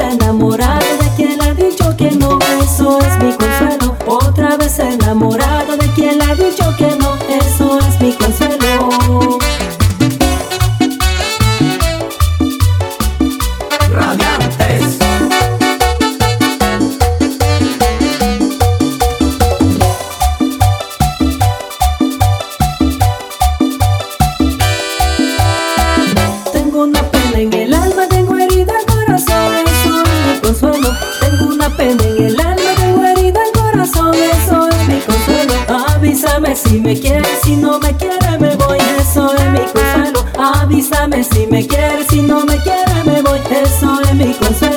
é namorar. avísame si me quieres, si no me quiere me voy, eso es mi consuelo. Avísame si me quieres, si no me quiere me voy, eso es mi consuelo.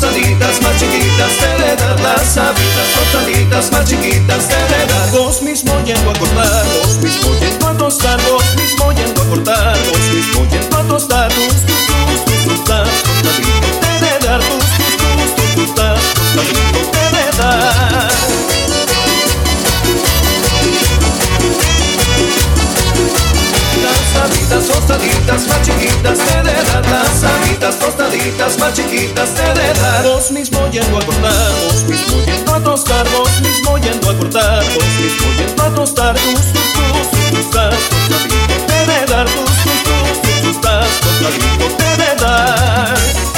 tostaditas más chiquitas te le las habitas, más chiquitas te le das. Vos mismo yendo a cortar, vos mismo yendo a tostar, vos mismo yendo a cortar, vos mismo yendo a tostar, tus, tus, tus, tus, tus, tostaditas te le dar, tus, tus, tus, tus, tus, tostaditas te le dar. tostaditas, tostaditas más chiquitas te. Las alitas tostaditas más chiquitas te dedan. Vos mismo yendo a cortar, vos mismo yendo a tostar, mismo yendo a cortar, vos mismo yendo a tostar. Tus, tus, tus, tus. Tus, tus, tus, tus, tostaditas.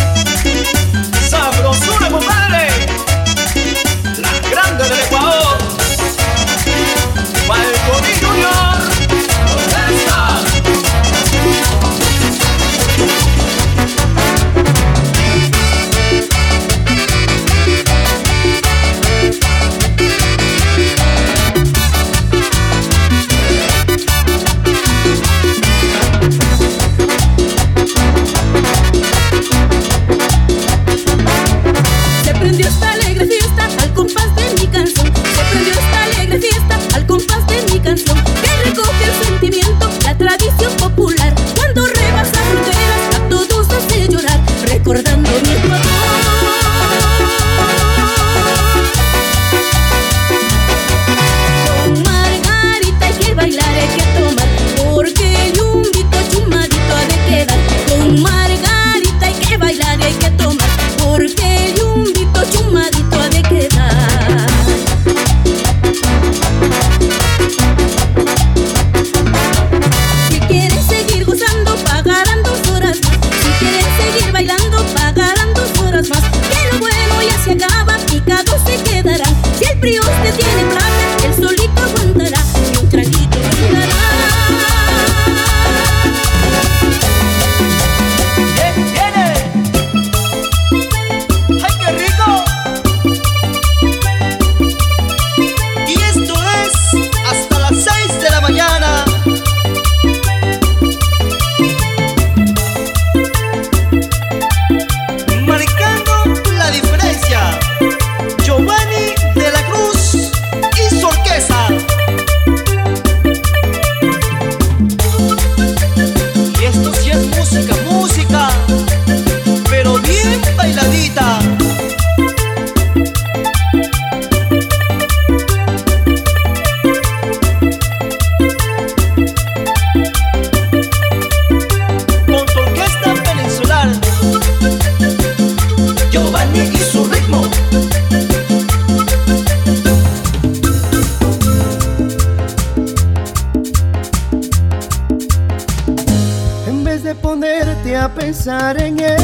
besar en él.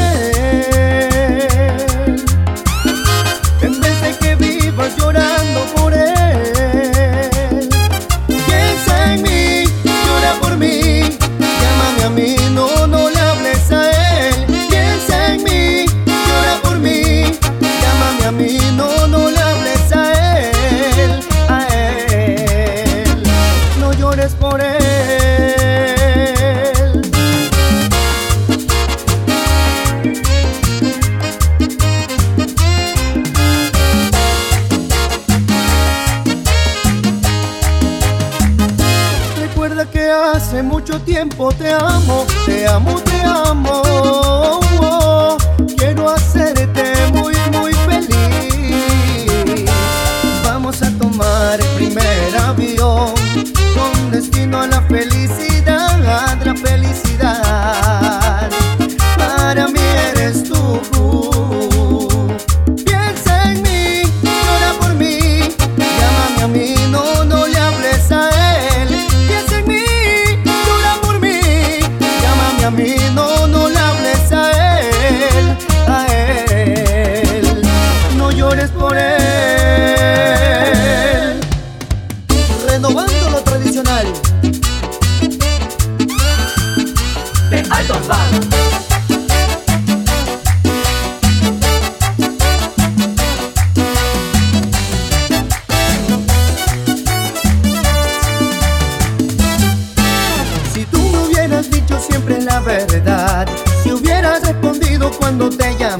Si hubieras respondido cuando te llamé